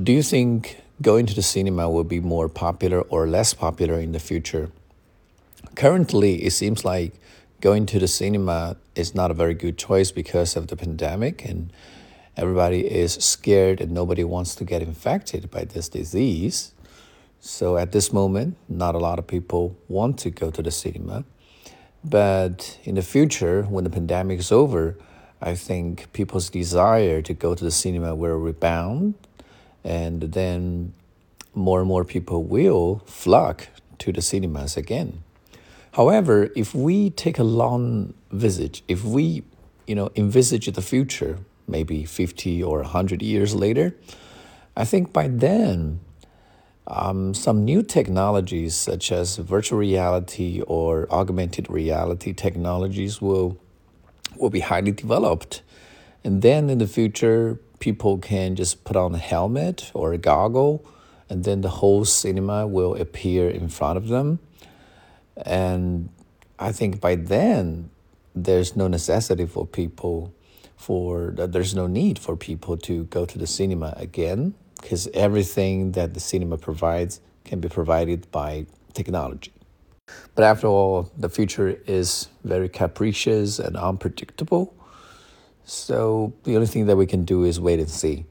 Do you think going to the cinema will be more popular or less popular in the future? Currently, it seems like going to the cinema is not a very good choice because of the pandemic and everybody is scared and nobody wants to get infected by this disease. So at this moment, not a lot of people want to go to the cinema. But in the future, when the pandemic is over, I think people's desire to go to the cinema will rebound, and then more and more people will flock to the cinemas again. However, if we take a long visit, if we, you know, envisage the future, maybe 50 or 100 years later, I think by then um, some new technologies such as virtual reality or augmented reality technologies will will be highly developed. And then in the future, people can just put on a helmet or a goggle, and then the whole cinema will appear in front of them. And I think by then, there's no necessity for people for there's no need for people to go to the cinema again because everything that the cinema provides can be provided by technology. But after all, the future is very capricious and unpredictable. So the only thing that we can do is wait and see.